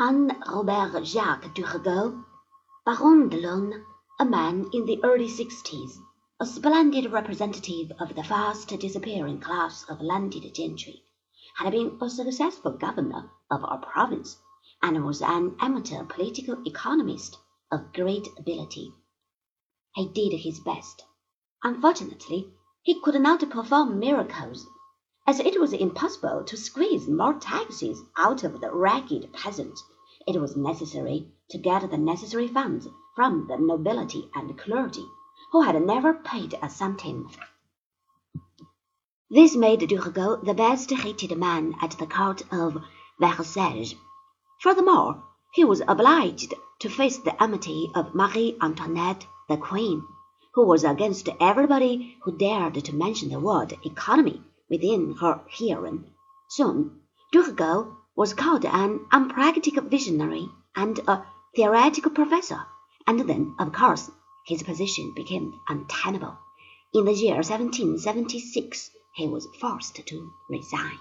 Anne Robert Jacques Turgot, Baron de l'Aulne, a man in the early sixties, a splendid representative of the fast disappearing class of landed gentry, had been a successful governor of a province, and was an amateur political economist of great ability. He did his best. Unfortunately, he could not perform miracles. As it was impossible to squeeze more taxes out of the ragged peasants, it was necessary to get the necessary funds from the nobility and clergy, who had never paid a centime. This made Turgot the best hated man at the court of Versailles. Furthermore, he was obliged to face the enmity of Marie Antoinette, the queen, who was against everybody who dared to mention the word economy within her hearing. Soon, Turgot was called an unpractical visionary and a theoretical professor, and then, of course, his position became untenable. In the year 1776, he was forced to resign.